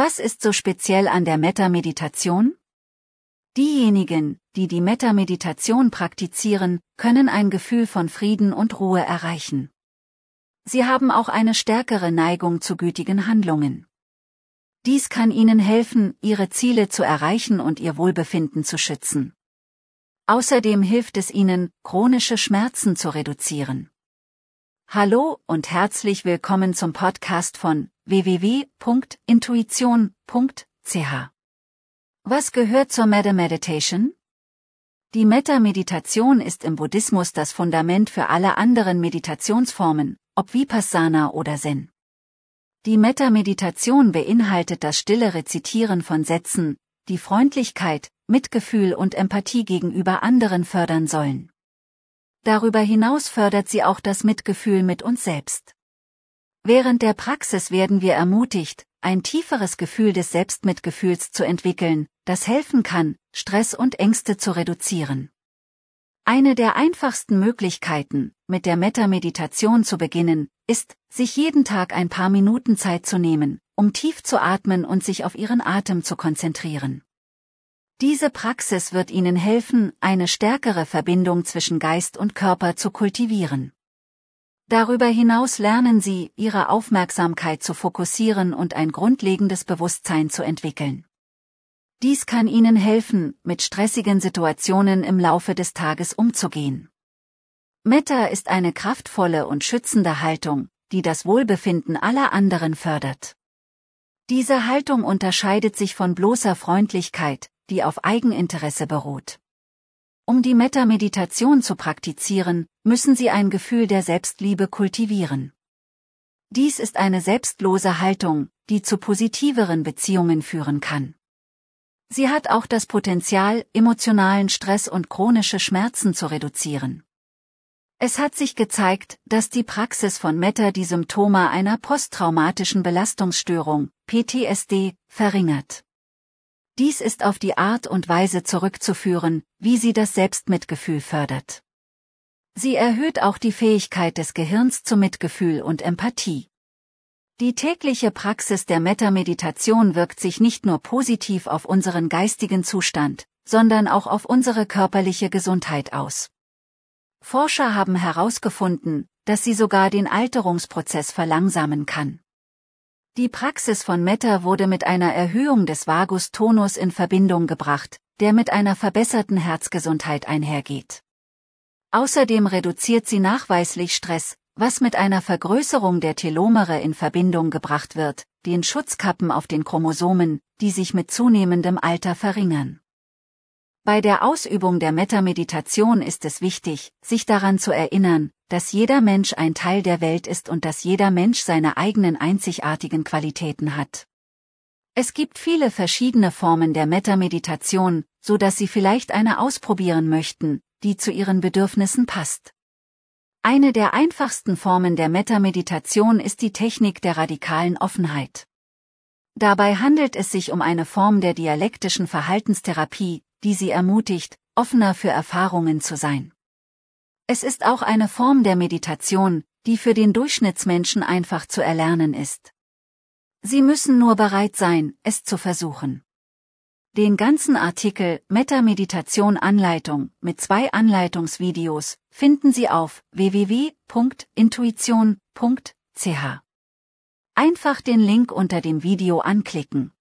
Was ist so speziell an der Metta-Meditation? Diejenigen, die die Metta-Meditation praktizieren, können ein Gefühl von Frieden und Ruhe erreichen. Sie haben auch eine stärkere Neigung zu gütigen Handlungen. Dies kann ihnen helfen, ihre Ziele zu erreichen und ihr Wohlbefinden zu schützen. Außerdem hilft es ihnen, chronische Schmerzen zu reduzieren. Hallo und herzlich willkommen zum Podcast von www.intuition.ch. Was gehört zur Metta Meditation? Die Metta-Meditation ist im Buddhismus das Fundament für alle anderen Meditationsformen, ob Vipassana oder Zen. Die Metta-Meditation beinhaltet das stille Rezitieren von Sätzen, die Freundlichkeit, Mitgefühl und Empathie gegenüber anderen fördern sollen. Darüber hinaus fördert sie auch das Mitgefühl mit uns selbst. Während der Praxis werden wir ermutigt, ein tieferes Gefühl des Selbstmitgefühls zu entwickeln, das helfen kann, Stress und Ängste zu reduzieren. Eine der einfachsten Möglichkeiten, mit der Metta-Meditation zu beginnen, ist, sich jeden Tag ein paar Minuten Zeit zu nehmen, um tief zu atmen und sich auf ihren Atem zu konzentrieren. Diese Praxis wird Ihnen helfen, eine stärkere Verbindung zwischen Geist und Körper zu kultivieren. Darüber hinaus lernen Sie, Ihre Aufmerksamkeit zu fokussieren und ein grundlegendes Bewusstsein zu entwickeln. Dies kann Ihnen helfen, mit stressigen Situationen im Laufe des Tages umzugehen. Metta ist eine kraftvolle und schützende Haltung, die das Wohlbefinden aller anderen fördert. Diese Haltung unterscheidet sich von bloßer Freundlichkeit, die auf Eigeninteresse beruht. Um die Metta-Meditation zu praktizieren, müssen Sie ein Gefühl der Selbstliebe kultivieren. Dies ist eine selbstlose Haltung, die zu positiveren Beziehungen führen kann. Sie hat auch das Potenzial, emotionalen Stress und chronische Schmerzen zu reduzieren. Es hat sich gezeigt, dass die Praxis von Metta die Symptome einer posttraumatischen Belastungsstörung, PTSD, verringert. Dies ist auf die Art und Weise zurückzuführen, wie sie das Selbstmitgefühl fördert. Sie erhöht auch die Fähigkeit des Gehirns zu Mitgefühl und Empathie. Die tägliche Praxis der Metameditation wirkt sich nicht nur positiv auf unseren geistigen Zustand, sondern auch auf unsere körperliche Gesundheit aus. Forscher haben herausgefunden, dass sie sogar den Alterungsprozess verlangsamen kann. Die Praxis von Metta wurde mit einer Erhöhung des Vagustonus in Verbindung gebracht, der mit einer verbesserten Herzgesundheit einhergeht. Außerdem reduziert sie nachweislich Stress, was mit einer Vergrößerung der Telomere in Verbindung gebracht wird, den Schutzkappen auf den Chromosomen, die sich mit zunehmendem Alter verringern. Bei der Ausübung der Metameditation ist es wichtig, sich daran zu erinnern, dass jeder Mensch ein Teil der Welt ist und dass jeder Mensch seine eigenen einzigartigen Qualitäten hat. Es gibt viele verschiedene Formen der Metameditation, so dass Sie vielleicht eine ausprobieren möchten, die zu Ihren Bedürfnissen passt. Eine der einfachsten Formen der Metameditation ist die Technik der radikalen Offenheit. Dabei handelt es sich um eine Form der dialektischen Verhaltenstherapie, die sie ermutigt, offener für Erfahrungen zu sein. Es ist auch eine Form der Meditation, die für den Durchschnittsmenschen einfach zu erlernen ist. Sie müssen nur bereit sein, es zu versuchen. Den ganzen Artikel Meta-Meditation Anleitung mit zwei Anleitungsvideos finden Sie auf www.intuition.ch. Einfach den Link unter dem Video anklicken.